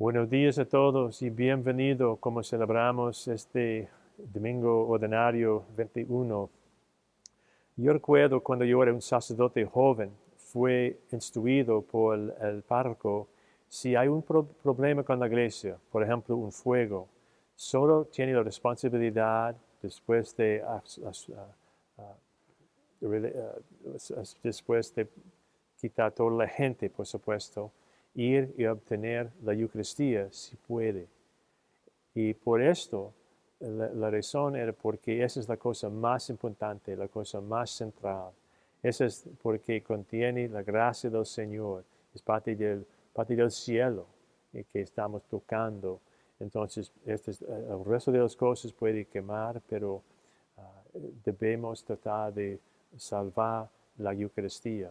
Buenos días a todos y bienvenido como celebramos este domingo ordinario 21. Yo recuerdo cuando yo era un sacerdote joven, fue instruido por el, párroco, si hay un problema con la iglesia, por ejemplo un fuego, solo tiene la responsabilidad después de, después de quitar toda la gente, por supuesto, ir y obtener la Eucaristía si puede. Y por esto, la, razón era porque esa es la cosa más importante, la cosa más central. Esa es porque contiene la gracia del Señor, es parte del, parte del cielo y que estamos tocando. Entonces, este el resto de las cosas puede quemar, pero ah, debemos tratar de salvar la Eucaristía.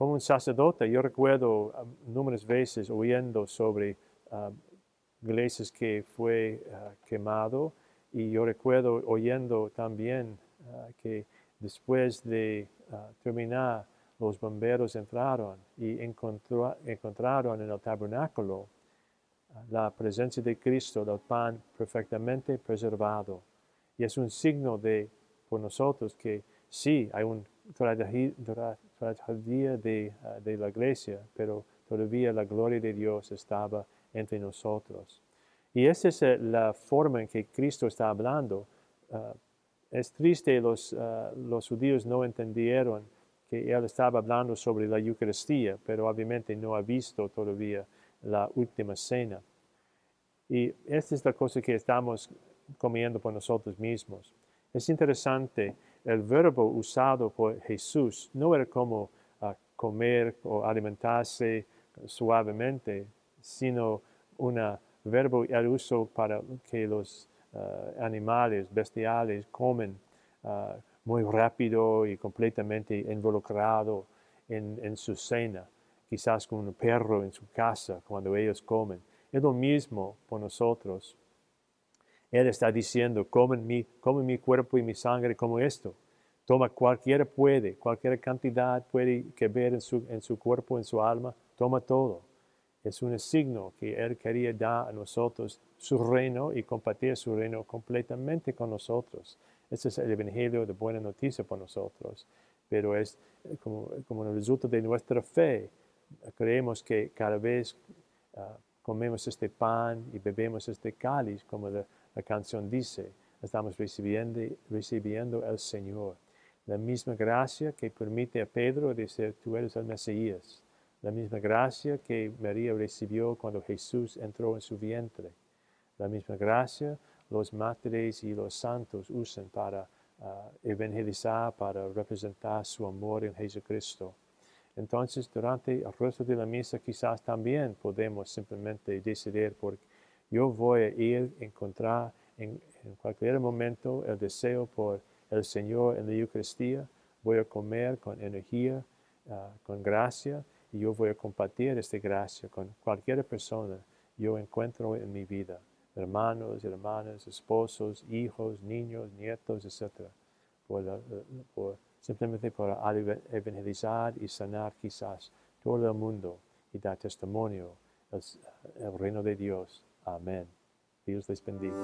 Como un sacerdote, yo recuerdo um, numerosas veces oyendo sobre um, iglesias que fue uh, quemado y yo recuerdo oyendo también que después de terminar los bomberos entraron y encontraron en el tabernáculo la presencia de Cristo, del pan perfectamente preservado. Y es un signo de, por nosotros que sí, hay un tragedia de, ah, de la iglesia, pero todavía la gloria de Dios estaba entre nosotros. Y esa es eh, la forma en que Cristo está hablando. Ah, es triste, los, ah, los judíos no entendieron que Él estaba hablando sobre la Eucaristía, pero obviamente no ha visto todavía la última cena. Y esta es la cosa que estamos comiendo por nosotros mismos. Es interesante el verbo usado por Jesús no era como ah, comer o alimentarse suavemente, sino un verbo el uso para que los ah, animales bestiales comen ah, muy rápido y completamente involucrado en, en, su cena, quizás con un perro en su casa cuando ellos comen. Es lo mismo por nosotros. Él está diciendo, comen mi, cuerpo y mi sangre como esto. Toma cualquiera puede, cualquier cantidad puede que ver en su, en su cuerpo, en su alma, toma todo. Es un signo que Él quería dar a nosotros su reino y compartir su reino completamente con nosotros. Este es el Evangelio de buena noticia para nosotros, pero es como, como el resultado de nuestra fe. Creemos que cada vez ah, comemos este pan y bebemos este cáliz, como la, canción dice, estamos recibiendo, recibiendo el Señor. La misma gracia que permite a Pedro decir, tú eres el Mesías. La misma gracia que María recibió cuando Jesús entró en su vientre. La misma gracia los mártires y los santos usan para ah, evangelizar, para representar su amor en Jesucristo. Entonces, durante el resto de la misa quizás también podemos simplemente decidir porque yo voy a ir encontrar en, cualquier momento el deseo por el Señor en la Eucaristía, voy a comer con energía, ah, con gracia, y yo voy a compartir esta gracia con cualquier persona yo encuentro en mi vida, hermanos, hermanas, esposos, hijos, niños, nietos, etc. simplemente para evangelizar y sanar quizás todo el mundo y dar testimonio al reino de Dios. Amén. Dios les bendiga.